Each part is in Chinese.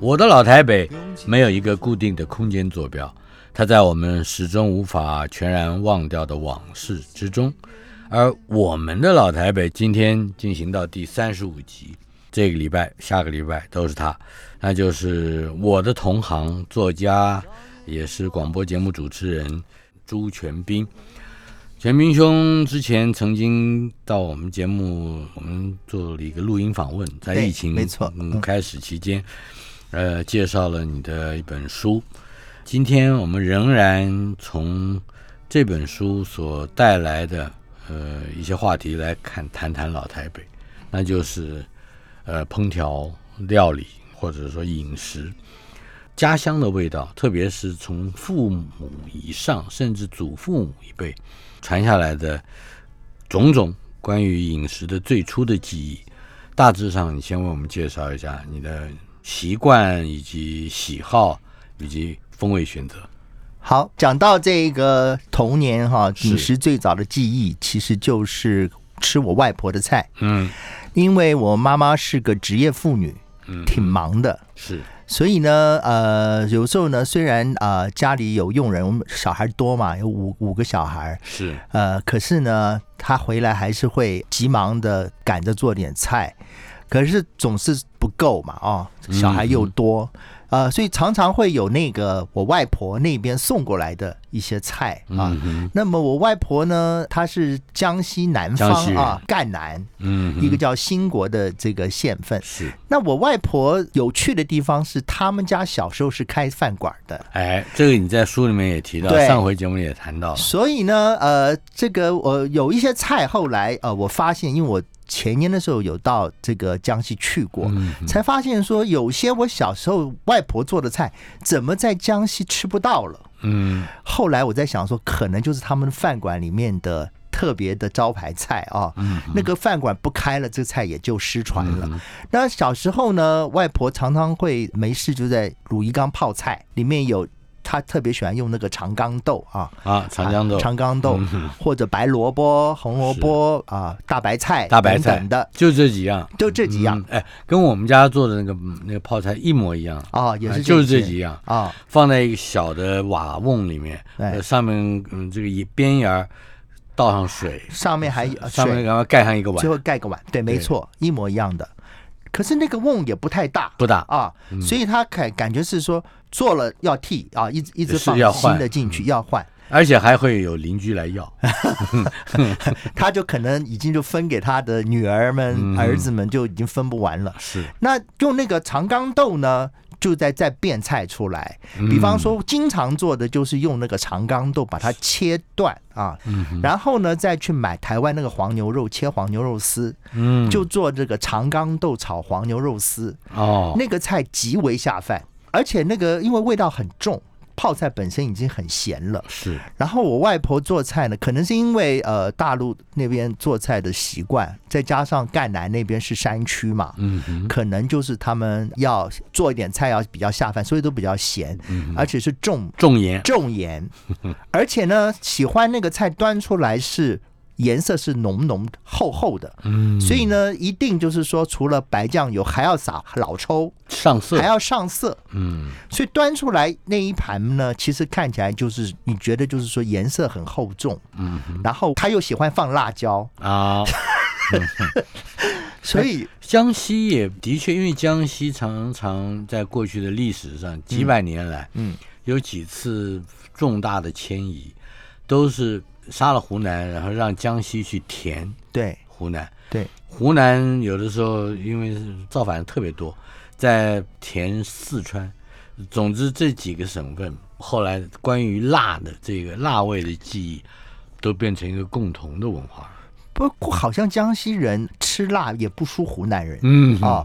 我的老台北没有一个固定的空间坐标，它在我们始终无法全然忘掉的往事之中。而我们的老台北今天进行到第三十五集，这个礼拜、下个礼拜都是他，那就是我的同行作家，也是广播节目主持人朱全斌。全明兄之前曾经到我们节目，我们做了一个录音访问，在疫情没错开始期间，呃，介绍了你的一本书。今天我们仍然从这本书所带来的呃一些话题来看谈谈老台北，那就是呃烹调料理或者说饮食。家乡的味道，特别是从父母以上，甚至祖父母一辈传下来的种种关于饮食的最初的记忆，大致上，你先为我们介绍一下你的习惯以及喜好以及风味选择。好，讲到这个童年哈，饮食最早的记忆其实就是吃我外婆的菜。嗯，因为我妈妈是个职业妇女，嗯，挺忙的，是。所以呢，呃，有时候呢，虽然啊家里有佣人，我们小孩多嘛，有五五个小孩，是，呃，可是呢，他回来还是会急忙的赶着做点菜，可是总是不够嘛，哦，小孩又多。呃，所以常常会有那个我外婆那边送过来的一些菜啊。那么我外婆呢，她是江西南方啊，赣南，嗯，一个叫兴国的这个县份。是。那我外婆有趣的地方是，他们家小时候是开饭馆的。哎，这个你在书里面也提到，上回节目也谈到。所以呢，呃，这个我有一些菜，后来呃，我发现，因为我。前年的时候有到这个江西去过，才发现说有些我小时候外婆做的菜，怎么在江西吃不到了？嗯，后来我在想说，可能就是他们饭馆里面的特别的招牌菜啊。嗯，那个饭馆不开了，这菜也就失传了。那小时候呢，外婆常常会没事就在卤鱼缸泡菜，里面有。他特别喜欢用那个长缸豆啊。啊，长江豆、长缸豆，或者白萝卜、红萝卜啊，大白菜、大白菜的，就这几样，就这几样。哎，跟我们家做的那个那个泡菜一模一样。啊，也是就是这几样。啊，放在一个小的瓦瓮里面，上面嗯这个边沿倒上水，上面还有上面然后盖上一个碗，最后盖个碗，对，没错，一模一样的。可是那个瓮也不太大，不大。啊，所以他感感觉是说做了要替啊，一直一直放新的进去要换，而且还会有邻居来要，他就可能已经就分给他的女儿们、儿子们就已经分不完了。是，那用那个长缸豆呢？就在在变菜出来，比方说经常做的就是用那个长缸豆把它切断啊，然后呢再去买台湾那个黄牛肉切黄牛肉丝，嗯，就做这个长缸豆炒黄牛肉丝。哦，那个菜极为下饭，而且那个因为味道很重。泡菜本身已经很咸了，是。然后我外婆做菜呢，可能是因为呃大陆那边做菜的习惯，再加上赣南那边是山区嘛，嗯，可能就是他们要做一点菜要比较下饭，所以都比较咸，而且是重重盐重盐，而且呢喜欢那个菜端出来是。颜色是浓浓厚厚的，嗯，所以呢，一定就是说，除了白酱油，还要撒老抽上色，还要上色，嗯，所以端出来那一盘呢，其实看起来就是你觉得就是说颜色很厚重，嗯，然后他又喜欢放辣椒。啊，所以江西也的确，因为江西常常在过去的历史上几百年来，嗯，有几次重大的迁移，都是。杀了湖南，然后让江西去填对。湖南，对，湖南有的时候因为造反特别多，在填四川，总之这几个省份后来关于辣的这个辣味的记忆，都变成一个共同的文化。不过好像江西人吃辣也不输湖南人，嗯。啊，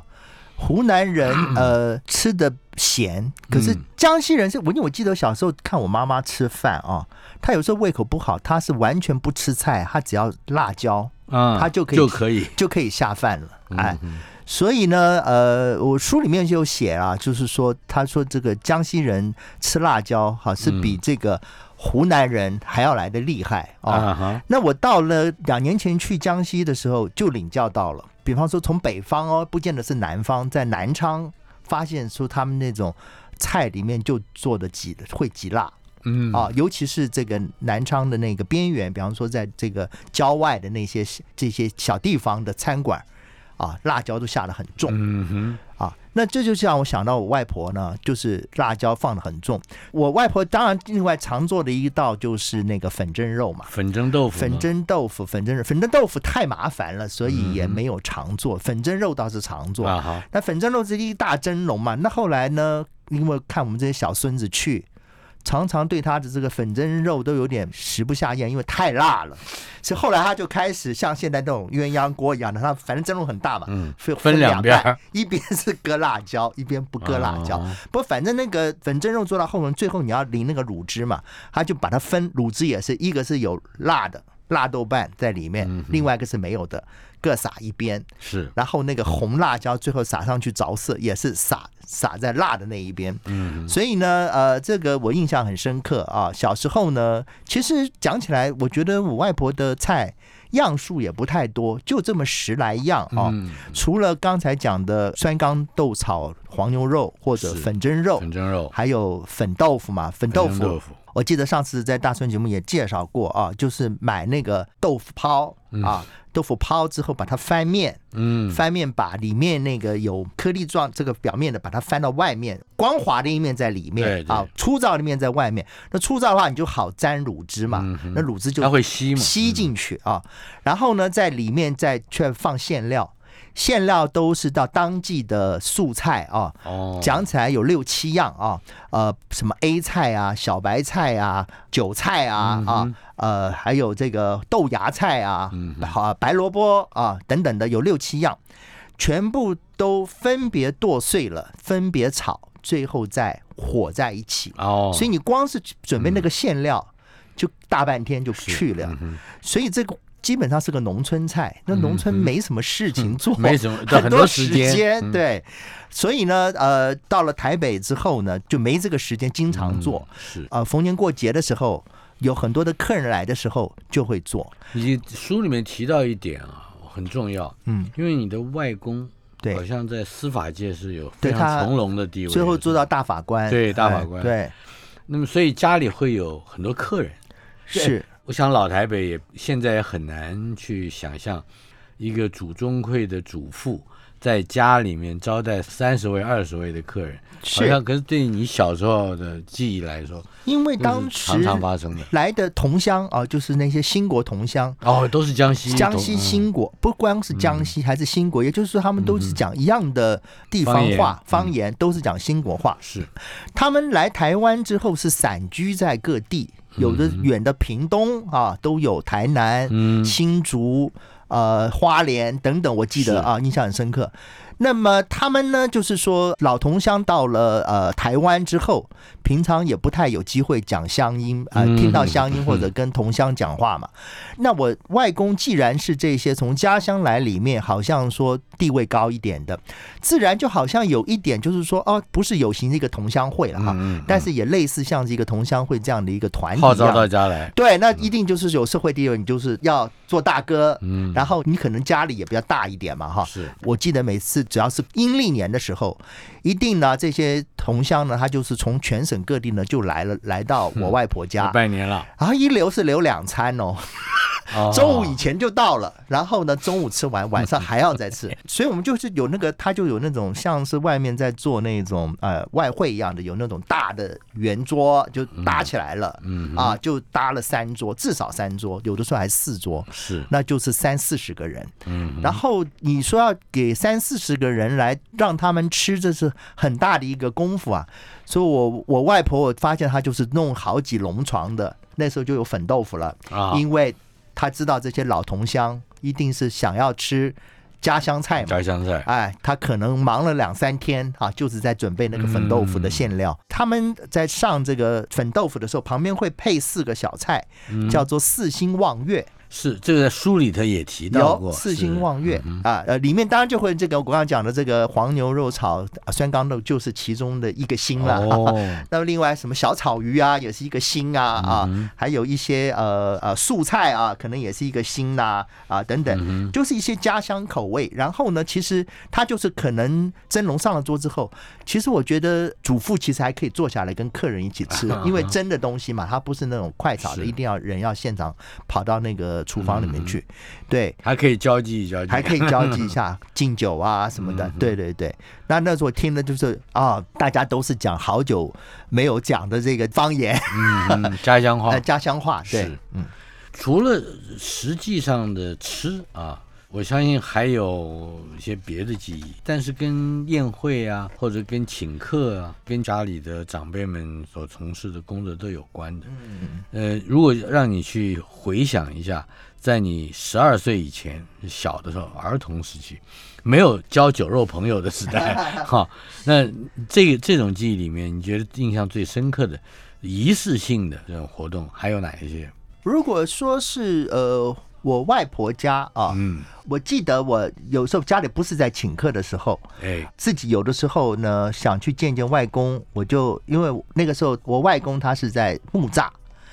湖南人呃吃的咸，可是江西人是我因为我记得小时候看我妈妈吃饭啊，她有时候胃口不好，她是完全不吃菜，她只要辣椒，啊，她就可以就可以，就可以下饭了，哎。所以呢，呃，我书里面就有写啊，就是说，他说这个江西人吃辣椒，哈，是比这个湖南人还要来的厉害啊。那我到了两年前去江西的时候，就领教到了。比方说，从北方哦，不见得是南方，在南昌发现说他们那种菜里面就做的极会极辣，嗯啊，尤其是这个南昌的那个边缘，比方说在这个郊外的那些这些小地方的餐馆。啊，辣椒都下的很重，嗯哼，啊，那这就让我想到我外婆呢，就是辣椒放的很重。我外婆当然另外常做的一道就是那个粉蒸肉嘛，粉蒸豆腐，粉蒸豆腐，粉蒸肉，粉蒸豆腐太麻烦了，所以也没有常做。粉蒸肉倒是常做，啊那粉蒸肉是一大蒸笼嘛，那后来呢，因为看我们这些小孙子去。常常对他的这个粉蒸肉都有点食不下咽，因为太辣了。所以后来他就开始像现在这种鸳鸯锅一样的，他反正蒸笼很大嘛，嗯，分分两边，一边是搁辣椒，一边不搁辣椒。不，反正那个粉蒸肉做到后面，最后你要淋那个卤汁嘛，他就把它分卤汁也是一个是有辣的辣豆瓣在里面，另外一个是没有的。各撒一边是，然后那个红辣椒最后撒上去着色，也是撒撒在辣的那一边。嗯，所以呢，呃，这个我印象很深刻啊。小时候呢，其实讲起来，我觉得我外婆的菜样数也不太多，就这么十来样啊。除了刚才讲的酸缸豆炒黄牛肉或者粉蒸肉，粉蒸肉，还有粉豆腐嘛，粉豆腐。我记得上次在大春节目也介绍过啊，就是买那个豆腐泡啊。豆腐泡之后，把它翻面，嗯，翻面把里面那个有颗粒状这个表面的，把它翻到外面，光滑的一面在里面，啊，粗糙的面在外面。那粗糙的话，你就好沾乳汁嘛，那乳汁就它会吸嘛，吸进去啊。然后呢，在里面再却放馅料。馅料都是到当季的素菜啊，讲起来有六七样啊，呃，什么 A 菜啊、小白菜啊、韭菜啊啊，呃，还有这个豆芽菜啊，好白萝卜啊等等的有六七样，全部都分别剁碎了，分别炒，最后再和在一起。哦，所以你光是准备那个馅料，就大半天就去了。所以这个。基本上是个农村菜，那农村没什么事情 做，没什么很多时间，对，所以呢，呃，到了台北之后呢，就没这个时间经常做，是。啊，逢年过节的时候，有很多的客人来的时候就会做。你书里面提到一点啊，很重要，嗯，因为你的外公对，好像在司法界是有非常从容的地位，最后做到大法官，对大法官，对，那么所以家里会有很多客人，是。我想老台北也现在也很难去想象，一个祖宗会的主妇在家里面招待三十位、二十位的客人，好像可是对你小时候的记忆来说，因为当时常常发生的来的同乡啊，就是那些新国同乡哦，都是江西江西新国，不光是江西，还是新国，也就是说他们都是讲一样的地方话方言，都是讲新国话。是他们来台湾之后是散居在各地。有的远的屏东啊，都有台南、新竹、呃花莲等等，我记得啊，印象很深刻。那么他们呢，就是说老同乡到了呃台湾之后，平常也不太有机会讲乡音啊，听到乡音或者跟同乡讲话嘛。那我外公既然是这些从家乡来，里面好像说地位高一点的，自然就好像有一点就是说哦，不是有形的一个同乡会了哈，但是也类似像是一个同乡会这样的一个团体，号召大家来。对，那一定就是有社会地位，你就是要做大哥，嗯，然后你可能家里也比较大一点嘛哈。是我记得每次。只要是阴历年的时候，一定呢，这些同乡呢，他就是从全省各地呢就来了，来到我外婆家。拜年了。然后一留是留两餐哦，中午以前就到了，然后呢，中午吃完，晚上还要再吃，所以我们就是有那个，他就有那种像是外面在做那种呃外汇一样的，有那种大的圆桌就搭起来了，嗯啊，就搭了三桌，至少三桌，有的时候还四桌，是，那就是三四十个人，嗯，然后你说要给三四十个人来让他们吃，这是很大的一个功夫啊。所以，我我外婆我发现她就是弄好几笼床的，那时候就有粉豆腐了啊，因为她知道这些老同乡一定是想要吃家乡菜嘛，家乡菜，哎，他可能忙了两三天啊，就是在准备那个粉豆腐的馅料。他们在上这个粉豆腐的时候，旁边会配四个小菜，叫做四星望月。是，这个在书里头也提到过四星望月啊，呃，里面当然就会这个我刚刚讲的这个黄牛肉炒酸豇豆就是其中的一个星了。那么另外什么小草鱼啊，也是一个星啊啊，还有一些呃呃素菜啊，可能也是一个星呐啊等等，就是一些家乡口味。然后呢，其实它就是可能蒸笼上了桌之后，其实我觉得主妇其实还可以坐下来跟客人一起吃，因为蒸的东西嘛，它不是那种快炒的，一定要人要现场跑到那个。厨房里面去，对，还可以交际交际，还可以交际一下 敬酒啊什么的，对对对。那那时候听的就是啊，大家都是讲好久没有讲的这个方言，嗯，家乡话，家乡话，对，嗯。除了实际上的吃啊，我相信还有一些别的记忆，但是跟宴会啊，或者跟请客啊，跟家里的长辈们所从事的工作都有关的。嗯呃，如果让你去回想一下，在你十二岁以前小的时候，儿童时期，没有交酒肉朋友的时代，哈，那这个这种记忆里面，你觉得印象最深刻的仪式性的这种活动还有哪一些？如果说是呃。我外婆家啊，嗯，我记得我有时候家里不是在请客的时候，哎，自己有的时候呢想去见见外公，我就因为那个时候我外公他是在木栅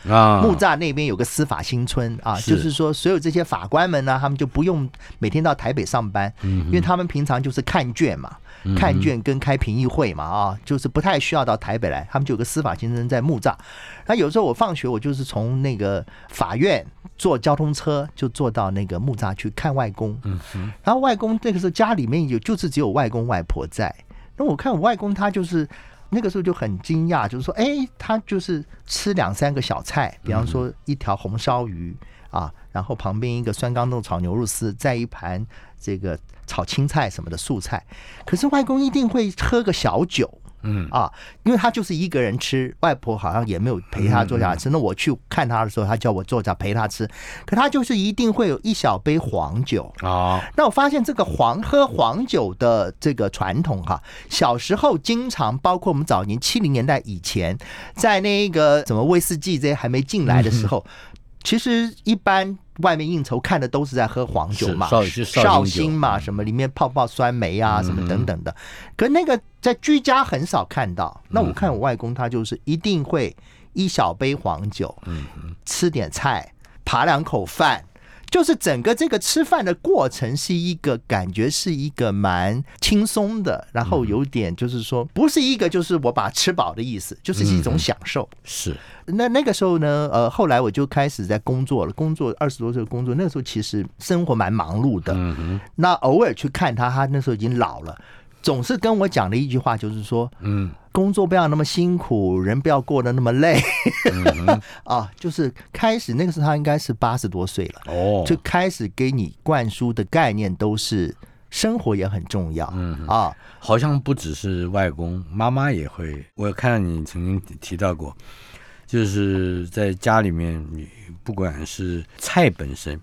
啊，木栅那边有个司法新村啊，就是说所有这些法官们呢，他们就不用每天到台北上班，嗯，因为他们平常就是看卷嘛。看卷跟开评议会嘛啊，就是不太需要到台北来，他们就有个司法先生在木栅。那有时候我放学，我就是从那个法院坐交通车，就坐到那个木栅去看外公。嗯然后外公那个时候家里面有，就是只有外公外婆在。那我看我外公他就是那个时候就很惊讶，就是说，哎，他就是吃两三个小菜，比方说一条红烧鱼啊，然后旁边一个酸豇豆炒牛肉丝，再一盘这个。炒青菜什么的素菜，可是外公一定会喝个小酒，嗯啊，因为他就是一个人吃，外婆好像也没有陪他坐下来吃。那我去看他的时候，他叫我坐下陪他吃，可他就是一定会有一小杯黄酒啊。那我发现这个黄喝黄酒的这个传统哈，小时候经常，包括我们早年七零年代以前，在那个什么威士忌这些还没进来的时候。其实一般外面应酬看的都是在喝黄酒嘛，绍兴嘛，什么里面泡泡酸梅啊，什么等等的。可那个在居家很少看到。那我看我外公他就是一定会一小杯黄酒，嗯嗯，吃点菜，扒两口饭。就是整个这个吃饭的过程是一个感觉是一个蛮轻松的，然后有点就是说不是一个就是我把吃饱的意思，就是一种享受。是那那个时候呢，呃，后来我就开始在工作了，工作二十多岁工作，那个时候其实生活蛮忙碌的。嗯哼，那偶尔去看他，他那时候已经老了。总是跟我讲的一句话就是说，嗯，工作不要那么辛苦，人不要过得那么累，啊，就是开始那个时候他应该是八十多岁了，哦，就开始给你灌输的概念都是生活也很重要，嗯啊，好像不只是外公妈妈也会，我看到你曾经提到过，就是在家里面，你不管是菜本身，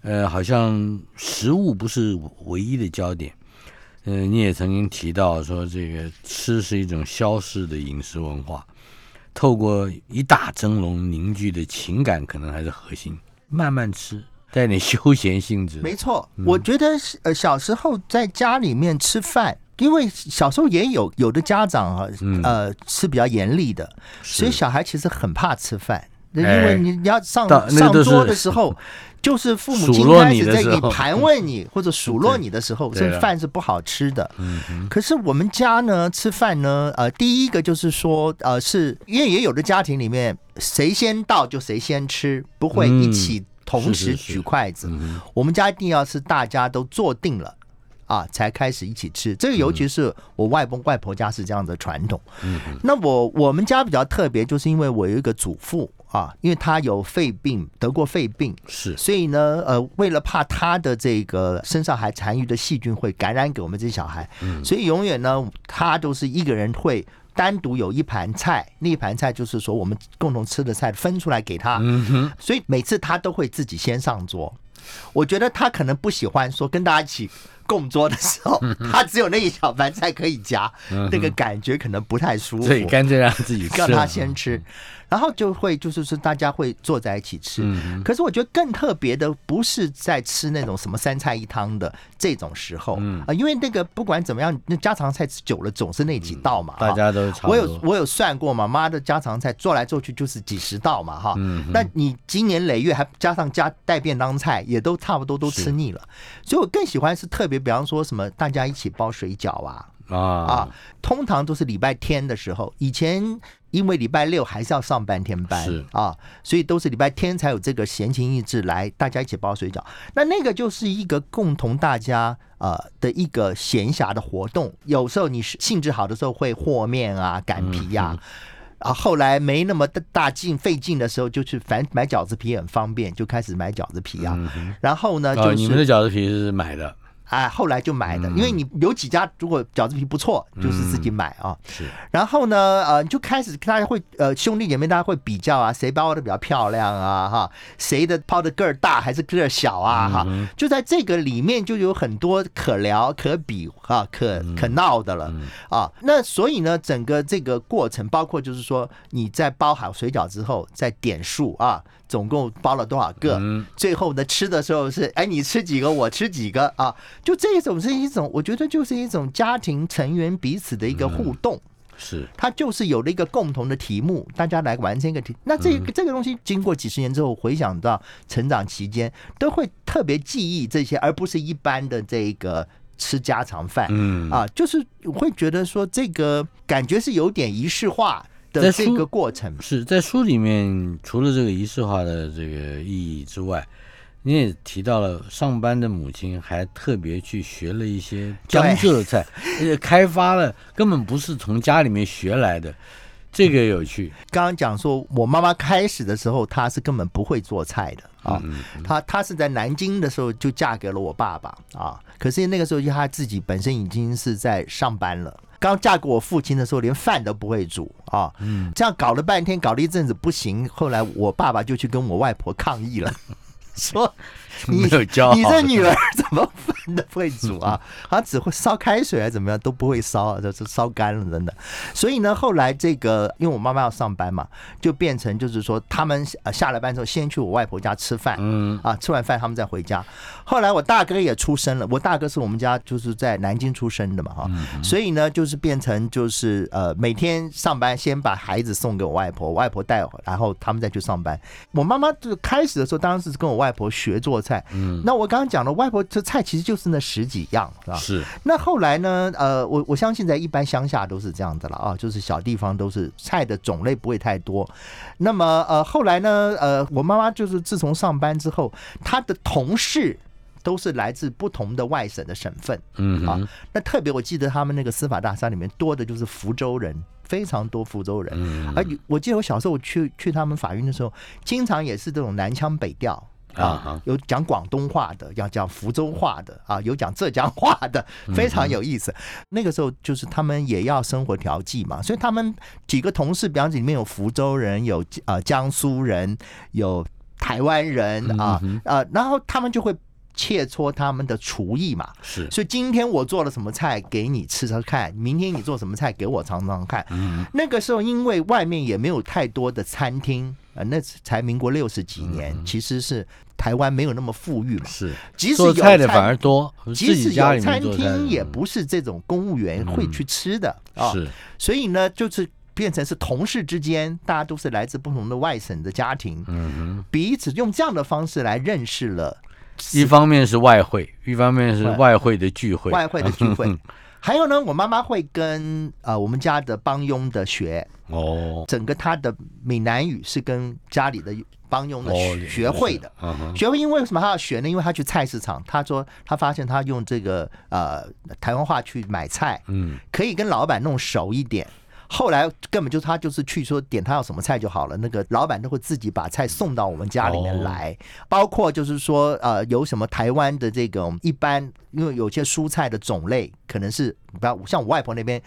呃，好像食物不是唯一的焦点。嗯，你也曾经提到说，这个吃是一种消逝的饮食文化，透过一大蒸笼凝聚的情感，可能还是核心。慢慢吃，带点休闲性质。没错，我觉得呃，小时候在家里面吃饭，因为小时候也有有的家长啊，呃，是比较严厉的，所以小孩其实很怕吃饭。因为你你要上上桌的时候，就是父母亲开始在你盘 问你或者数落你的时候，这饭是不好吃的。可是我们家呢，吃饭呢，呃，第一个就是说，呃，是因为也有的家庭里面，谁先到就谁先吃，不会一起同时举筷子。我们家一定要是大家都坐定了啊，才开始一起吃。这个尤其是我外公外婆家是这样的传统。那我我们家比较特别，就是因为我有一个祖父啊，因为他有肺病，得过肺病，是，所以呢，呃，为了怕他的这个身上还残余的细菌会感染给我们这些小孩，所以永远呢，他都是一个人会。单独有一盘菜，那一盘菜就是说我们共同吃的菜分出来给他，所以每次他都会自己先上桌。我觉得他可能不喜欢说跟大家一起共桌的时候，他只有那一小盘菜可以夹，那个感觉可能不太舒服，所以干脆让自己让他先吃。然后就会就是说大家会坐在一起吃，可是我觉得更特别的不是在吃那种什么三菜一汤的这种时候啊，因为那个不管怎么样，那家常菜吃久了总是那几道嘛，大家都我有我有算过嘛，妈的家常菜做来做去就是几十道嘛哈，那你今年累月还加上加带便当菜，也都差不多都吃腻了，所以我更喜欢是特别，比方说什么大家一起包水饺啊。啊。啊，通常都是礼拜天的时候。以前因为礼拜六还是要上半天班，是啊，所以都是礼拜天才有这个闲情逸致来大家一起包水饺。那那个就是一个共同大家呃的一个闲暇的活动。有时候你是兴致好的时候会和面啊、擀皮呀，啊，后来没那么大劲费劲的时候，就去反买饺子皮很方便，就开始买饺子皮啊。然后呢，就是你们的饺子皮是买的。哎，后来就买的，因为你有几家如果饺子皮不错，就是自己买啊。是，然后呢，呃，就开始大家会呃兄弟姐妹大家会比较啊，谁包的比较漂亮啊，哈，谁的包的个儿大还是个儿小啊，哈，就在这个里面就有很多可聊、可比啊、可可闹的了啊。那所以呢，整个这个过程，包括就是说你在包好水饺之后，再点数啊。总共包了多少个？最后呢，吃的时候是哎，你吃几个，我吃几个啊？就这种是一种，我觉得就是一种家庭成员彼此的一个互动。是，它就是有了一个共同的题目，大家来完成一个题。那这个这个东西经过几十年之后，回想到成长期间，都会特别记忆这些，而不是一般的这个吃家常饭。嗯啊，就是会觉得说这个感觉是有点仪式化。的这个过程是在书里面，除了这个仪式化的这个意义之外，你也提到了上班的母亲还特别去学了一些江浙菜，而且开发了根本不是从家里面学来的，这个有趣。刚刚讲说我妈妈开始的时候，她是根本不会做菜的啊，她她是在南京的时候就嫁给了我爸爸啊，可是那个时候她自己本身已经是在上班了。刚嫁给我父亲的时候，连饭都不会煮啊！嗯，这样搞了半天，搞了一阵子不行，后来我爸爸就去跟我外婆抗议了。说 你你这女儿怎么饭都不会煮啊？好像只会烧开水还是怎么样都不会烧，就是烧干了真的。所以呢，后来这个因为我妈妈要上班嘛，就变成就是说他们下了班之后先去我外婆家吃饭，嗯啊，吃完饭他们再回家。后来我大哥也出生了，我大哥是我们家就是在南京出生的嘛哈，所以呢就是变成就是呃每天上班先把孩子送给我外婆，外婆带，然后他们再去上班。我妈妈就开始的时候当时是跟我。外婆学做菜，嗯，那我刚刚讲了，外婆这菜其实就是那十几样，是吧？是。那后来呢？呃，我我相信在一般乡下都是这样的了啊，就是小地方都是菜的种类不会太多。那么呃，后来呢？呃，我妈妈就是自从上班之后，她的同事都是来自不同的外省的省份，嗯啊。那特别我记得他们那个司法大厦里面多的就是福州人。非常多福州人，而我记得我小时候去去他们法院的时候，经常也是这种南腔北调。啊，有讲广东话的，要讲福州话的啊，有讲浙江话的，非常有意思。那个时候就是他们也要生活调剂嘛，所以他们几个同事，比方里面有福州人，有呃江苏人，有台湾人啊呃，然后他们就会切磋他们的厨艺嘛。是，所以今天我做了什么菜给你吃吃看，明天你做什么菜给我尝尝看。嗯，那个时候因为外面也没有太多的餐厅。啊，那才民国六十几年，其实是台湾没有那么富裕嘛。是，即使有菜的反而多，即使有餐厅，也不是这种公务员会去吃的啊。是，所以呢，就是变成是同事之间，大家都是来自不同的外省的家庭，嗯彼此用这样的方式来认识了。一方面是外汇，一方面是外汇的聚会，外汇的聚会。还有呢，我妈妈会跟呃我们家的帮佣的学，哦整个她的闽南语是跟家里的帮佣的哦学学会的。，嗯学会因为什么她要学呢？因为她去菜市场，她说她发现她用这个呃台湾话去买菜，嗯可以跟老板弄熟一点。后来根本就他就是去说点他要什么菜就好了，那个老板都会自己把菜送到我们家里面来，包括就是说呃有什么台湾的这种一般，因为有些蔬菜的种类可能是不要像我外婆那边。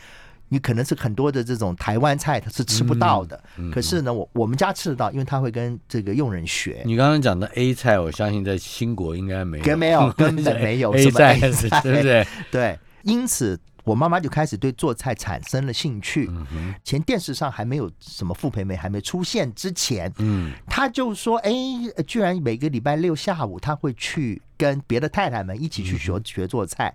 你可能是很多的这种台湾菜，它是吃不到的。可是呢，我我们家吃得到，因为他会跟这个佣人学。你刚刚讲的 A 菜，我相信在新国应该没有，根没有根本没有，A 菜对不对？对，因此我妈妈就开始对做菜产生了兴趣。嗯前电视上还没有什么傅培梅还没出现之前，嗯。她就说：“哎，居然每个礼拜六下午，她会去跟别的太太们一起去学学做菜。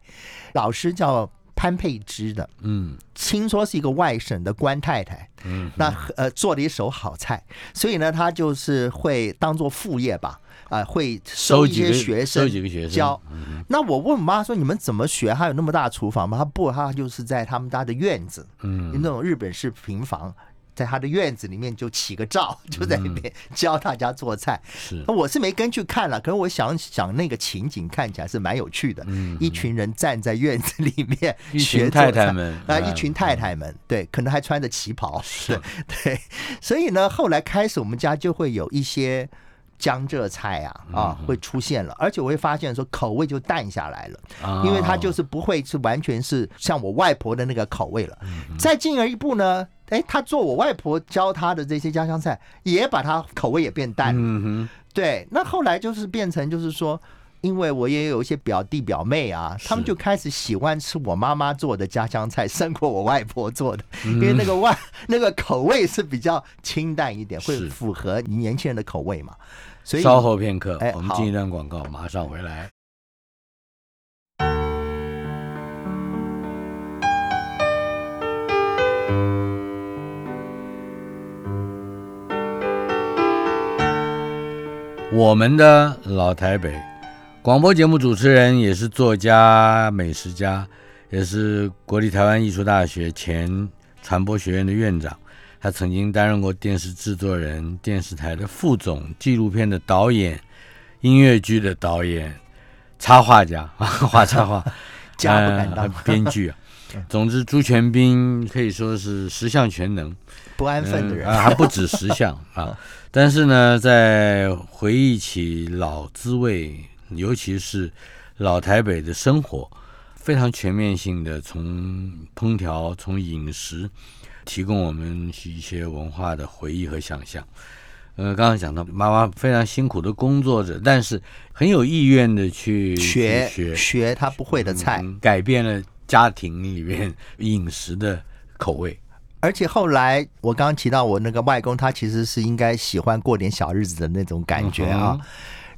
老师叫潘佩芝的，嗯。听说是一个外省的官太太，嗯，那呃做了一手好菜，所以呢，她就是会当做副业吧，啊、会收一些学收生几个学生教。那我问我妈说：“你们怎么学？还有那么大厨房吗？”她不，她就是在他们家的院子，嗯那种日本式平房，在他的院子里面就起个灶，就在那边 教大家做菜。是我是没跟去看了，可是我想想那个情景看起来是蛮有趣的。嗯一群人站在院子里面 学太太菜们啊，嗯一群太太们，对，可能还穿着旗袍，是对，所以呢，后来开始我们家就会有一些江浙菜啊啊会出现了，而且我会发现说口味就淡下来了。啊因为它就是不会是完全是像我外婆的那个口味了。再进而一步呢，哎，他做我外婆教他的这些家乡菜，也把它口味也变淡了。对，那后来就是变成就是说。因为我也有一些表弟表妹啊，他们就开始喜欢吃我妈妈做的家乡菜，胜过我外婆做的，因为那个外那个口味是比较清淡一点，会符合年轻人的口味嘛。所以稍后片刻哎，我们进一段广告，马上回来。我们的老台北广播节目主持人，也是作家、美食家，也是国立台湾艺术大学前传播学院的院长。他曾经担任过电视制作人、电视台的副总、纪录片的导演、音乐剧的导演、插画家，画插画，家不敢当呃编剧啊。总之，朱全斌可以说是十项全能，不安分的人嗯啊，还不止十项啊。但是呢，在回忆起老滋味，尤其是老台北的生活，非常全面性的从烹调、从饮食，提供我们一些文化的回忆和想象。呃，刚刚讲到妈妈非常辛苦的工作着，但是很有意愿的去学去学学她不会的菜，嗯改变了家庭里面饮食的口味。而且后来我刚刚提到我那个外公，他其实是应该喜欢过点小日子的那种感觉啊。嗯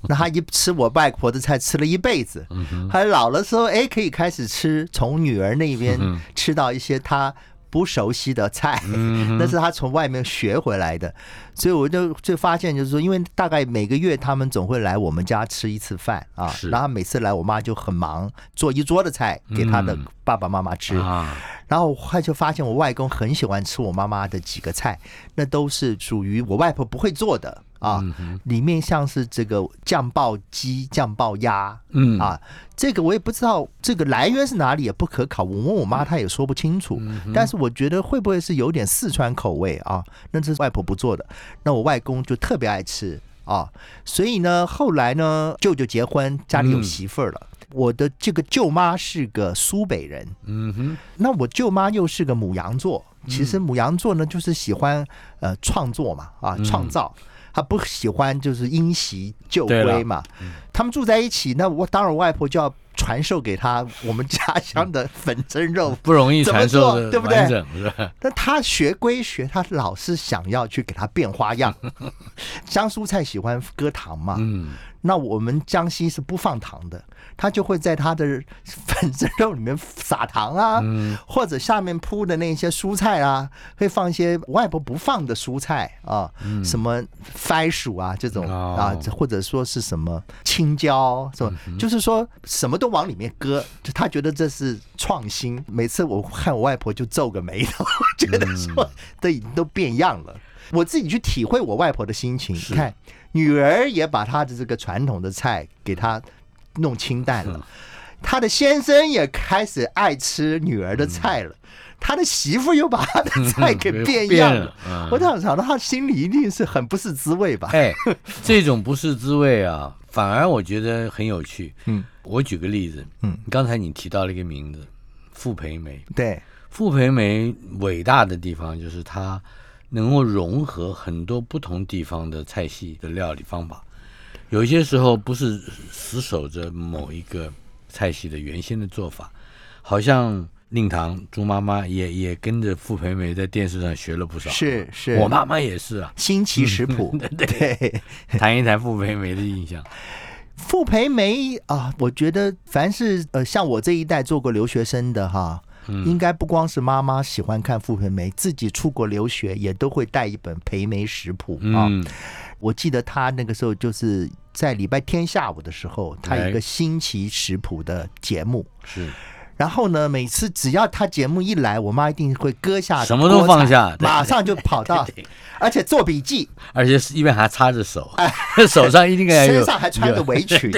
那他一吃我外婆的菜吃了一辈子，嗯他老了时候哎可以开始吃，从女儿那边嗯吃到一些他不熟悉的菜，嗯那是他从外面学回来的。所以我就就发现，就是说，因为大概每个月他们总会来我们家吃一次饭啊，然后每次来我妈就很忙，做一桌的菜给他的嗯爸爸妈妈吃。啊，然后我后来就发现，我外公很喜欢吃我妈妈的几个菜，那都是属于我外婆不会做的啊。嗯里面像是这个酱爆鸡、酱爆鸭，嗯啊，这个我也不知道这个来源是哪里，也不可考。我问我妈，她也说不清楚。嗯但是我觉得会不会是有点四川口味啊？那这是外婆不做的，那我外公就特别爱吃啊。所以呢，后来呢，舅舅结婚，家里有嗯媳妇儿了。我的这个舅妈是个苏北人，嗯哼，那我舅妈又是个母羊座，其实母羊座呢就是喜欢呃创作嘛啊嗯创造，他不喜欢就是因袭旧规嘛。他们住在一起，那我当然我外婆就要传授给他我们家乡的粉蒸肉。不容易怎么传授的做对不对？但他学归学，他老是想要去给他变花样。江苏菜喜欢搁糖嘛，嗯，那我们江西是不放糖的，他就会在他的粉蒸肉里面撒糖啊，嗯或者下面铺的那些蔬菜啊，会放一些外婆不放的蔬菜啊，什么番薯啊这种啊，或者说是什么青椒，是吧？嗯就是说什么都往里面搁，就他觉得这是创新。每次我看我外婆就皱个眉头，觉得说都已经都变样了。我自己去体会我外婆的心情，你看女儿也把她的这个传统的菜给她弄清淡了。她的先生也开始爱吃女儿的菜了，他的媳妇又把他的菜给变样了。嗯我想想到他心里一定是很不是滋味吧？哎，这种不是滋味啊，反而我觉得很有趣。嗯，我举个例子，嗯，刚才你提到了一个名字，傅培梅。对，傅培梅伟大的地方就是他能够融合很多不同地方的菜系的料理方法，有些时候不是死守着某一个菜系的原先的做法，好像令堂朱妈妈也也跟着傅培梅在电视上学了不少。是是，我妈妈也是啊。新奇食谱，对。谈一谈傅培梅的印象。傅培梅啊，我觉得凡是呃像我这一代做过留学生的哈，应该不光是妈妈喜欢看傅培梅，自己出国留学也都会带一本培梅食谱啊。嗯，我记得他那个时候就是在礼拜天下午的时候，他有一个新奇食谱的节目。是然后呢，每次只要他节目一来，我妈一定会搁下什么都放下马上就跑到，而且做笔记，而且是一边还擦着手，手上一定要有，身上还穿着围裙。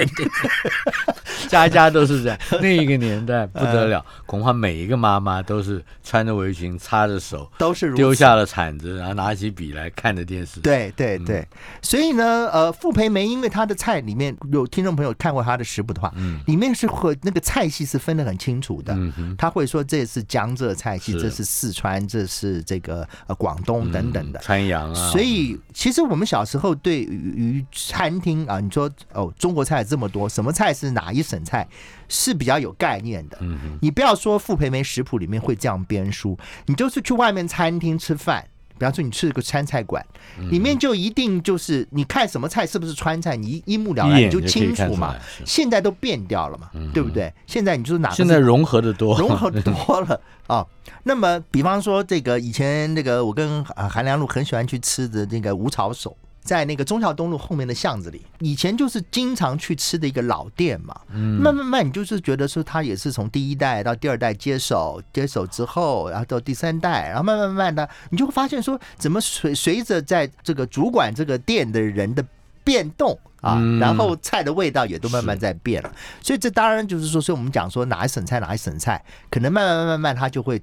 家家都是这样。那一个年代不得了，恐怕每一个妈妈都是穿着围裙，擦着手，都是如丢下了铲子，然后拿起笔来看着电视。，对对对，所以呢，呃，傅培梅因为她的菜里面有听众朋友看过她的食谱的话，嗯。里面是和那个菜系是分得很清楚的。嗯，他会说这是江浙菜系，是这是四川，这是这个呃广东等等的。川阳啊，所以，其实我们小时候对于餐厅啊，你说哦，中国菜这么多，什么菜是哪一省菜，是比较有概念的。你不要说傅培梅食谱里面会这样编书，你就是去外面餐厅吃饭，比方说你去个川菜馆，嗯里面就一定就是你看什么菜是不是川菜，你一一目了然，你就清楚嘛。现在都变掉了嘛，对不对？现在你就是哪现在融合的多，融合多了 啊。那么，比方说这个以前那个我跟啊韩良露很喜欢去吃的那个吴炒手。在那个中桥东路后面的巷子里，以前就是经常去吃的一个老店嘛。嗯慢慢慢，你就是觉得说他也是从第一代到第二代接手，接手之后，然后到第三代，然后慢慢慢慢的，你就会发现说，怎么随随着在这个主管这个店的人的变动啊，嗯然后菜的味道也都慢慢在变了。所以这当然就是说，所以我们讲说哪一省菜哪一省菜，可能慢慢慢慢慢它就会。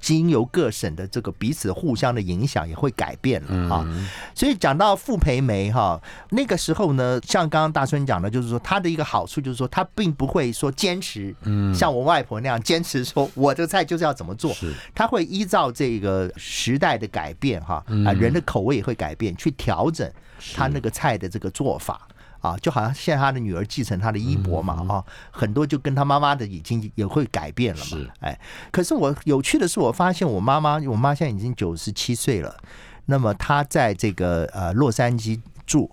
经由各省的这个彼此互相的影响，也会改变了啊。嗯所以讲到傅培梅哈，那个时候呢，像刚刚大春讲的，就是说他的一个好处就是说，他并不会说坚持，嗯。像我外婆那样坚持说我这个菜就是要怎么做，他会依照这个时代的改变哈啊，人的口味也会改变，去调整他那个菜的这个做法。啊，就好像现在他的女儿继承他的衣钵嘛，啊，很多就跟他妈妈的已经也会改变了嘛是，哎，可是我有趣的是，我发现我妈妈，我妈现在已经九十七岁了，那么她在这个呃洛杉矶住。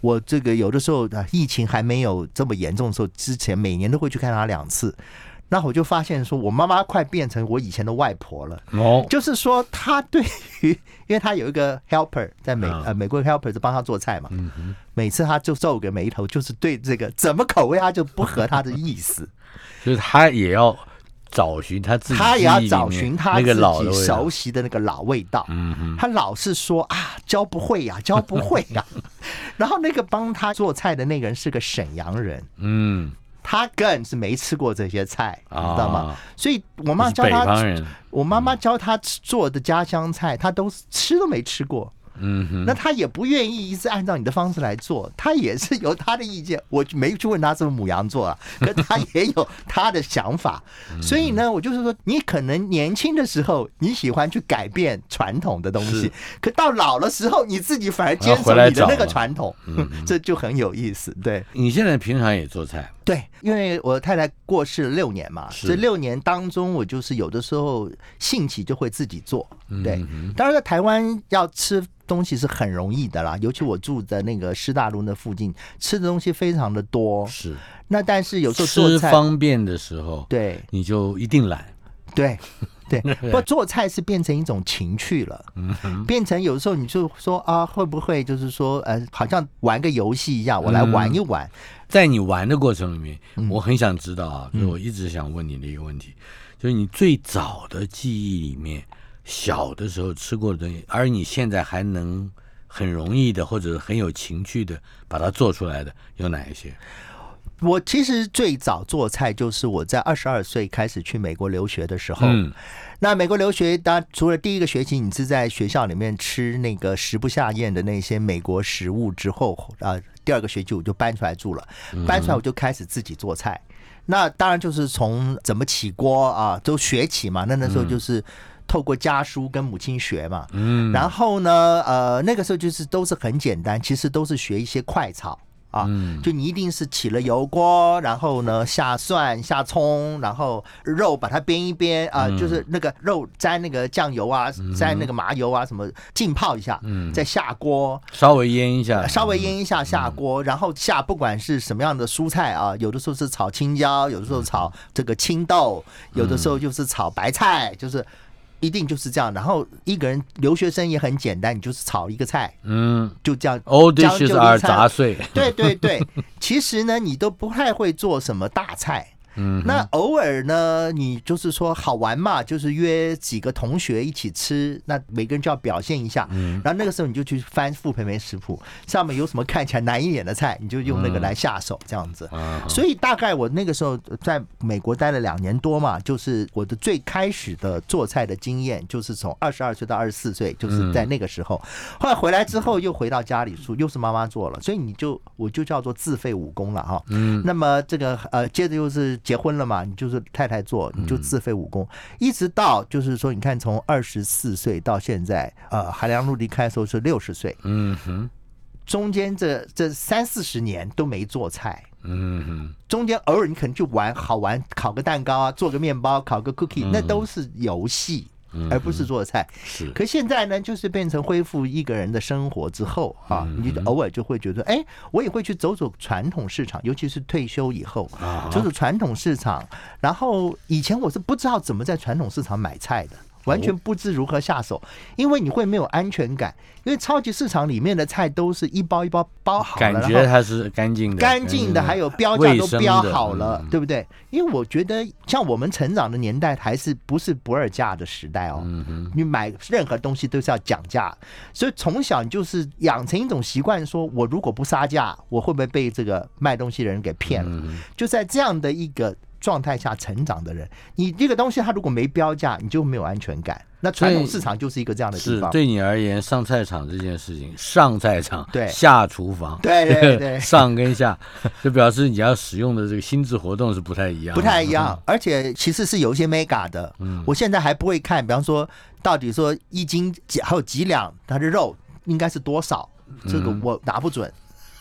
我这个有的时候啊，疫情还没有这么严重的时候，之前每年都会去看她两次。那我就发现说，我妈妈快变成我以前的外婆了。哦，就是说，她对于，因为她有一个 helper 在美啊呃美国 helper 是帮她做菜嘛，每次她就皱个眉头，就是对这个怎么口味她就不合她的意思，就是她也要找寻他自己她也要找寻她自己熟悉的那个老味道。嗯哼，她老是说啊，教不会呀、教不会呀、然后那个帮她做菜的那个人是个沈阳人，嗯，他更是没吃过这些菜，知道吗？所以我妈教他，我妈妈教他做的家乡菜，他都吃都没吃过。嗯哼，那他也不愿意一直按照你的方式来做，他也是有他的意见。我没去问他是不是母羊座啊，可他也有他的想法。所以呢，我就是说，你可能年轻的时候你喜欢去改变传统的东西，可到老的时候，你自己反而坚守你的那个传统，这就很有意思。对，你现在平常也做菜，对，因为我太太过世了六年嘛，这六年当中，我就是有的时候兴起就会自己做。对嗯当然在台湾要吃东西是很容易的啦，尤其我住在那个师大路那附近，吃的东西非常的多。是那但是有时候做吃，方便的时候，对你就一定懒。对 对，不过做菜是变成一种情趣了，嗯变成有时候你就说啊，会不会就是说呃，好像玩个游戏一样，我来玩一玩。在你玩的过程里面，嗯。我很想知道啊，就是我一直想问你的一个问题，就是你最早的记忆里面，小的时候吃过的东西，而你现在还能很容易的或者很有情趣的把它做出来的，有哪一些？我其实最早做菜就是我在二十二岁开始去美国留学的时候。嗯，那美国留学，当然除了第一个学期你是在学校里面吃那个食不下咽的那些美国食物之后，啊，第二个学期我就搬出来住了，搬出来我就开始自己做菜。那当然就是从怎么起锅啊都学起嘛。那那时候就是透过家书跟母亲学嘛。嗯，然后呢，呃，那个时候就是都是很简单，其实都是学一些快炒。啊，嗯。就你一定是起了油锅，然后呢下蒜、下葱，然后肉把它煸一煸啊、嗯。就是那个肉沾那个酱油啊，沾那个麻油啊，什么浸泡一下，嗯再下锅，稍微腌一下，稍微腌一下下锅，然后下不管是什么样的蔬菜啊，有的时候是炒青椒，有的时候炒这个青豆，有的时候就是炒白菜，就是一定就是这样。然后一个人留学生也很简单，你就是炒一个菜，嗯就这样。dishes 就 are 一餐杂碎。对对对，其实呢，你都不太会做什么大菜。嗯，那偶尔呢，你就是说好玩嘛，就是约几个同学一起吃，那每个人就要表现一下。嗯然后那个时候你就去翻傅培梅食谱，上面有什么看起来难一点的菜，你就用那个来下手，这样子。嗯，所以大概我那个时候在美国待了两年多嘛，就是我的最开始的做菜的经验，就是从二十二岁到二十四岁，就是在那个时候。后来回来之后又回到家里住，又是妈妈做了，所以你就我就叫做自费武功了哈。嗯那么这个呃，接着又是结婚了嘛，你就是太太做，你就自废武功，一直到就是说，你看从二十四岁到现在，呃，韩良露离开的时候是六十岁，嗯哼，中间这这三四十年都没做菜。嗯哼，中间偶尔你可能就玩好玩，烤个蛋糕啊，做个面包，烤个 cookie，那都是游戏，嗯而不是做菜。是，可现在呢，就是变成恢复一个人的生活之后啊，嗯你就偶尔就会觉得，哎，我也会去走走传统市场，尤其是退休以后，啊走走传统市场。然后以前我是不知道怎么在传统市场买菜的。完全不知如何下手，因为你会没有安全感。因为超级市场里面的菜都是一包一包包好了，感觉它是干净的，干净的，还有标价都标好了，嗯对不对？因为我觉得像我们成长的年代，还是不是不二价的时代哦。你买任何东西都是要讲价，所以从小你就是养成一种习惯，说我如果不杀价，我会不会被这个卖东西的人给骗了？嗯就在这样的一个状态下成长的人，你这个东西它如果没标价，你就没有安全感。那传统市场就是一个这样的地方。是对你而言，上菜场这件事情，上菜场，对下厨房，对对对 上跟下，就表示你要使用的这个心智活动是不太一样，不太一样，而且其实是有一些 mega 的。嗯我现在还不会看，比方说到底说一斤几还有几两，它的肉应该是多少，这个我拿不准。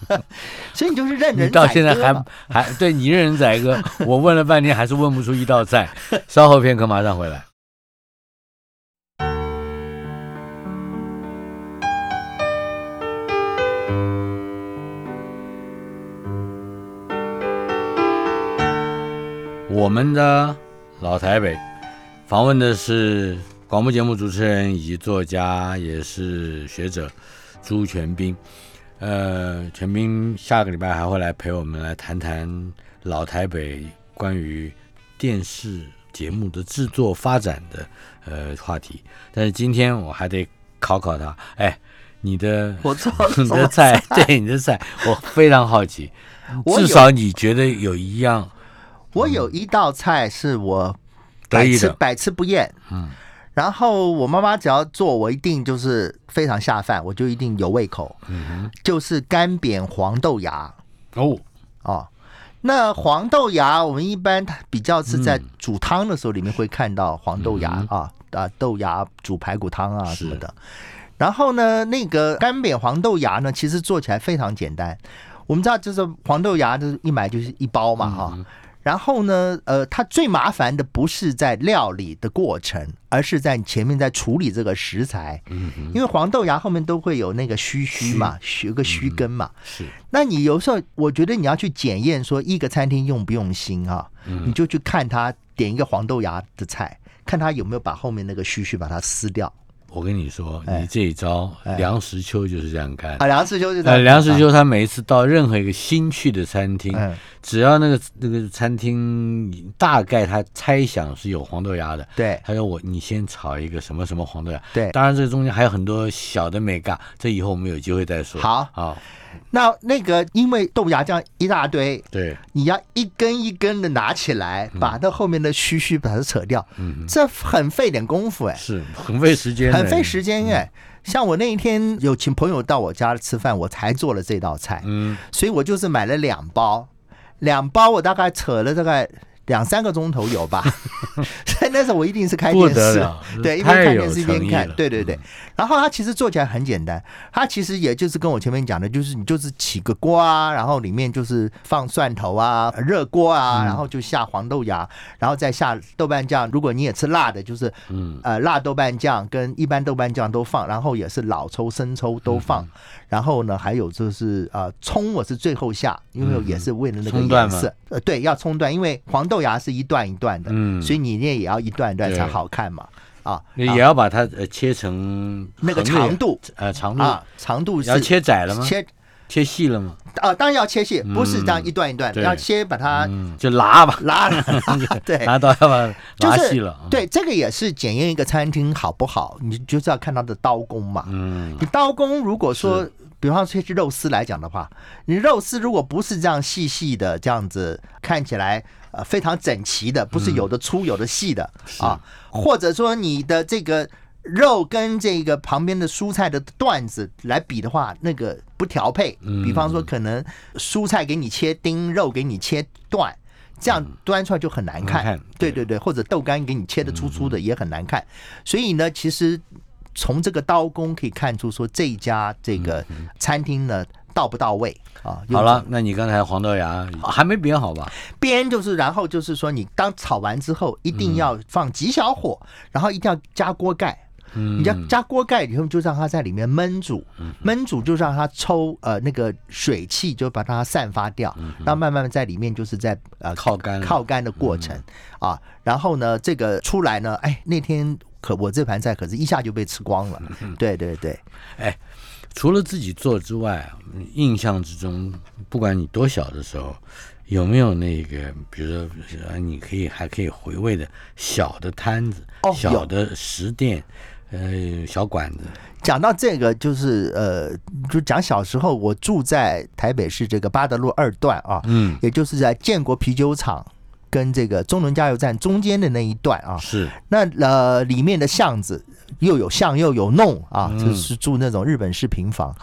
所以你就是任人到现在还还对你任人宰割，我问了半天还是问不出一道菜。稍后片刻马上回来。我们的老台北访问的是广播节目主持人以及作家，也是学者朱全斌。呃，陈斌下个礼拜还会来陪我们来谈谈老台北关于电视节目的制作发展的呃话题。但是今天我还得考考他，哎，你的我做 你的菜，对你的菜，我非常好奇。至少你觉得有一样我有一道菜是我百吃百吃不厌，嗯，然后我妈妈只要做，我一定就是非常下饭，我就一定有胃口，嗯就是干煸黄豆芽，哦，哦。那黄豆芽，我们一般比较是在嗯煮汤的时候，里面会看到黄豆芽嗯啊啊，豆芽煮排骨汤啊什么的。然后呢，那个干煸黄豆芽呢，其实做起来非常简单。我们知道就是黄豆芽，就是一买就是一包嘛哈。然后呢，呃，它最麻烦的不是在料理的过程，而是在前面在处理这个食材。嗯因为黄豆芽后面都会有那个须须嘛，有个须根嘛。是。那你有时候我觉得你要去检验说一个餐厅用不用心啊，你就去看他点一个黄豆芽的菜，看他有没有把后面那个须须把它撕掉。我跟你说，你这一招，梁实秋就是这样干。啊，梁实秋就在。梁实秋他每一次到任何一个新去的餐厅，只要那个那个餐厅大概他猜想是有黄豆芽的，对，他说我你先炒一个什么什么黄豆芽，对。当然这中间还有很多小的美嘎，这以后我们有机会再说。好，好。那那个，因为豆芽酱一大堆，对，你要一根一根的拿起来，把那后面的须须把它扯掉，嗯，这很费点功夫哎，是很费时间，很费时间哎。像我那一天有请朋友到我家吃饭，我才做了这道菜，嗯，所以我就是买了两包，两包我大概扯了大概。两三个钟头有吧，所以那时候我一定是开电视，对，一边看电视一边看，对对对。然后它其实做起来很简单，它其实也就是跟我前面讲的，就是你就是起个锅啊，然后里面就是放蒜头啊，热锅啊，然后就下黄豆芽，然后再下豆瓣酱。如果你也吃辣的，就是嗯。呃辣豆瓣酱跟一般豆瓣酱都放，然后也是老抽、生抽都放。然后呢，还有就是呃葱，我是最后下，因为也是为了那个颜色，呃对，要葱段，因为黄豆芽是一段一段的，嗯，所以你那也要一段一段才好看嘛，啊，你也要把它呃切成那个长度，呃长度。啊长度要切窄了吗？切切细了吗？啊，当然要切细，不是这样一段一段，要切把它就拉吧，拉，对，拉到要把拉细了，对，这个也是检验一个餐厅好不好，你就是要看它的刀工嘛，嗯，你刀工如果说。比方说切肉丝来讲的话，你肉丝如果不是这样细细的这样子看起来呃非常整齐的，不是有的粗有的细的啊，或者说你的这个肉跟这个旁边的蔬菜的段子来比的话，那个不调配，比方说可能蔬菜给你切丁，肉给你切段，这样端出来就很难看。对对对，或者豆干给你切的粗粗的也很难看。所以呢，其实。从这个刀工可以看出，说这家这个餐厅呢到不到位啊？好了，那你刚才黄豆芽还没煸好吧？煸就是，然后就是说，你当炒完之后，一定要放极小火，然后一定要加锅盖。嗯，你要加锅盖以后，就让它在里面焖煮，焖煮就让它抽呃那个水汽，就把它散发掉，然后慢慢在里面就是在呃靠干靠干的过程啊。然后呢，这个出来呢，哎，那天。可我这盘菜可是一下就被吃光了，对对对，哎，除了自己做之外，印象之中，不管你多小的时候，有没有那个，比如说，你可以还可以回味的小的摊子，小的食店，呃，小馆子。讲到这个，就是呃，就讲小时候，我住在台北市这个八德路二段啊，嗯，也就是在建国啤酒厂。跟这个中仑加油站中间的那一段啊，是。那呃里面的巷子又有巷又有弄啊，就是住那种日本式平房。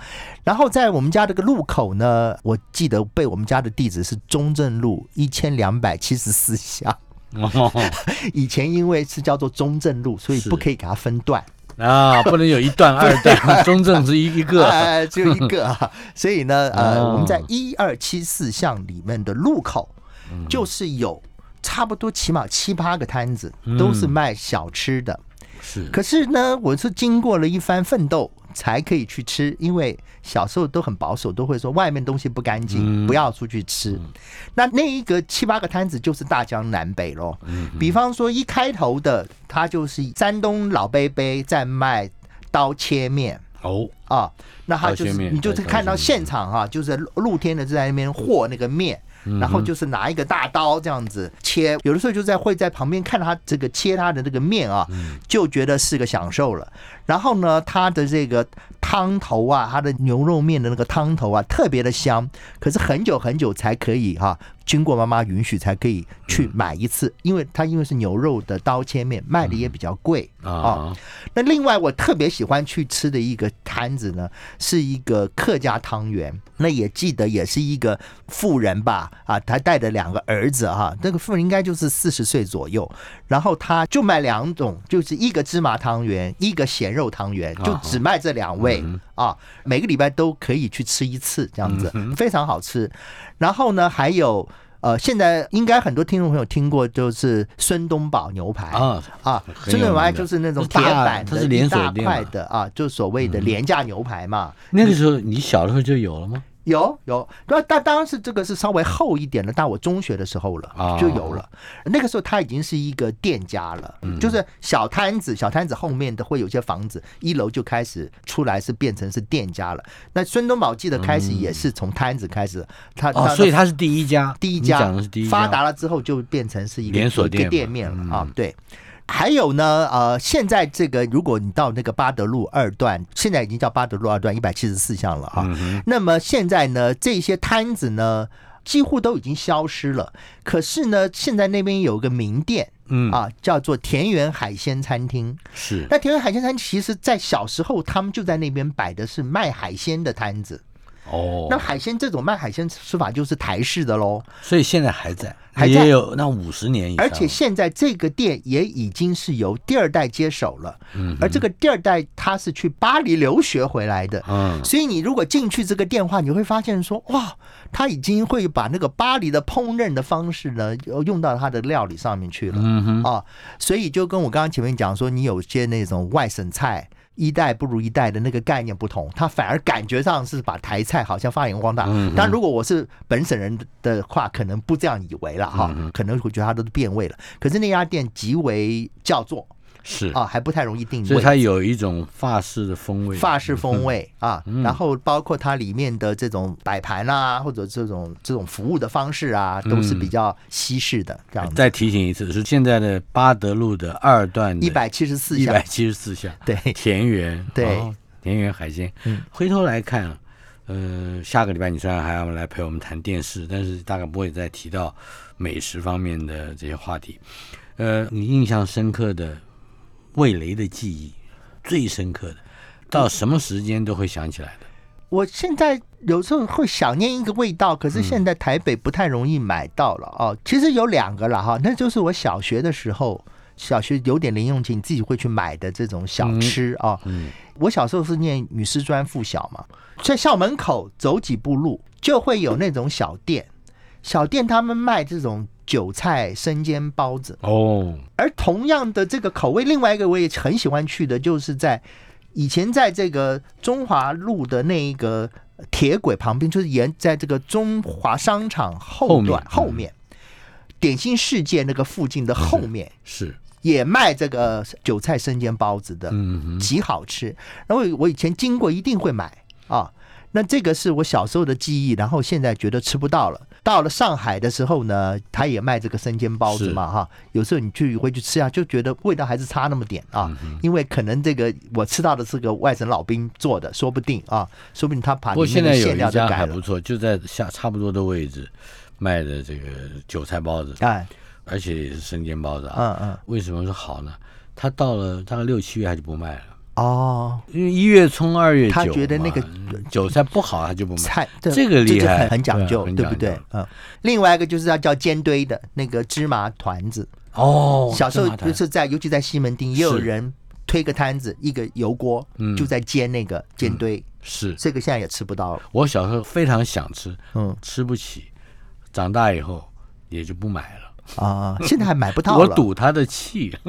然后在我们家这个路口呢，我记得被我们家的地址是中正路一千两百七十四巷。以前因为是叫做中正路，所以不可以给它分段。啊，不能有一段二段，中正是一一个，哎，只有一个啊。所以呢，呃，我们在一二七四巷里面的路口，就是有。差不多起码七八个摊子都是卖小吃的，是。可是呢，我是经过了一番奋斗才可以去吃，因为小时候都很保守，都会说外面东西不干净，不要出去吃。那那一个七八个摊子就是大江南北喽。比方说一开头的，他就是山东老杯杯在卖刀切面哦啊，那他就是你就是看到现场哈，就是露天的在那边和那个面。然后就是拿一个大刀这样子切，有的时候就在会在旁边看他这个切他的这个面啊，就觉得是个享受了。然后呢，他的这个汤头啊，他的牛肉面的那个汤头啊，特别的香，可是很久很久才可以哈。经过妈妈允许才可以去买一次，因为它因为是牛肉的刀切面，卖的也比较贵啊。那另外我特别喜欢去吃的一个摊子呢，是一个客家汤圆。那也记得也是一个富人吧，啊，他带着两个儿子哈，那个富人应该就是四十岁左右，然后他就卖两种，就是一个芝麻汤圆，一个咸肉汤圆，就只卖这两位啊，每个礼拜都可以去吃一次，这样子非常好吃。然后呢，还有呃，现在应该很多听众朋友听过，就是孙东宝牛排啊啊，孙东宝就是那种铁板的一大块的啊，就所谓的廉价牛排嘛。那个时候你小的时候就有了吗？有有，那当当然是这个是稍微厚一点的，到我中学的时候了就有了。那个时候他已经是一个店家了，就是小摊子，小摊子后面的会有些房子，一楼就开始出来是变成是店家了。那孙东宝记得开始也是从摊子开始，他所以他是第一家，第一家。发达了之后就变成是一个连锁店店面了啊，对。还有呢，呃，现在这个，如果你到那个巴德路二段，现在已经叫巴德路二段一百七十四巷了啊。那么现在呢，这些摊子呢，几乎都已经消失了。可是呢，现在那边有个名店，嗯啊，叫做田园海鲜餐厅。是。那田园海鲜餐厅，其实在小时候，他们就在那边摆的是卖海鲜的摊子。哦，那海鲜这种卖海鲜吃法就是台式的喽，所以现在还在，还也有那五十年以上，而且现在这个店也已经是由第二代接手了，嗯，而这个第二代他是去巴黎留学回来的，嗯，所以你如果进去这个店话，你会发现说，哇，他已经会把那个巴黎的烹饪的方式呢，用到他的料理上面去了，嗯哼，啊，所以就跟我刚刚前面讲说，你有些那种外省菜。一代不如一代的那个概念不同，他反而感觉上是把台菜好像发扬光大。但如果我是本省人的话，可能不这样以为了哈，可能会觉得他都变味了。可是那家店极为叫座。是啊，还不太容易定位，所以它有一种法式的风味，法式风味啊。然后包括它里面的这种摆盘啊，或者这种这种服务的方式啊，都是比较西式的这样子。再提醒一次，是现在的巴德路的二段一百七十四巷，一百七十四巷，对，田园，对，田园海鲜。嗯，回头来看，呃，下个礼拜你虽然还要来陪我们谈电视，但是大概不会再提到美食方面的这些话题。呃，你印象深刻的。味蕾的记忆最深刻的，到什么时间都会想起来的。我现在有时候会想念一个味道，可是现在台北不太容易买到了哦。其实有两个了哈，那就是我小学的时候，小学有点零用钱，自己会去买的这种小吃啊。嗯，我小时候是念女师专附小嘛，在校门口走几步路就会有那种小店，小店他们卖这种。韭菜生煎包子。哦，而同样的这个口味，另外一个我也很喜欢去的，就是在以前在这个中华路的那一个铁轨旁边，就是沿在这个中华商场后段后面，点心世界那个附近的后面是也卖这个韭菜生煎包子的，嗯，极好吃。然后我以前经过一定会买啊，那这个是我小时候的记忆，然后现在觉得吃不到了。到了上海的时候呢，他也卖这个生煎包子嘛，哈，有时候你去回去吃啊，就觉得味道还是差那么点啊，因为可能这个我吃到的是个外省老兵做的，说不定啊，说不定他把里面的馅料都改了。还不错，就在下差不多的位置卖的这个韭菜包子，哎，而且也是生煎包子啊，嗯嗯，为什么说好呢？他到了大概六七月他就不卖了。哦，因为一月葱二月他觉得那个韭菜不好，他就不买。菜，这个厉害，很讲究，对不对？嗯，另外一个就是要叫煎堆的那个芝麻团子。哦。小时候就是在，尤其在西门町，也有人推个摊子，一个油锅就在煎那个煎堆，是。这个现在也吃不到了。我小时候非常想吃，嗯，吃不起，长大以后也就不买了。啊。现在还买不到了，我赌他的气。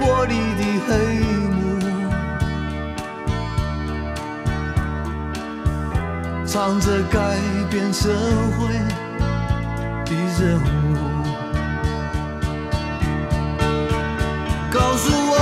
玻璃的黑幕，藏着改变社会的任务，告诉我。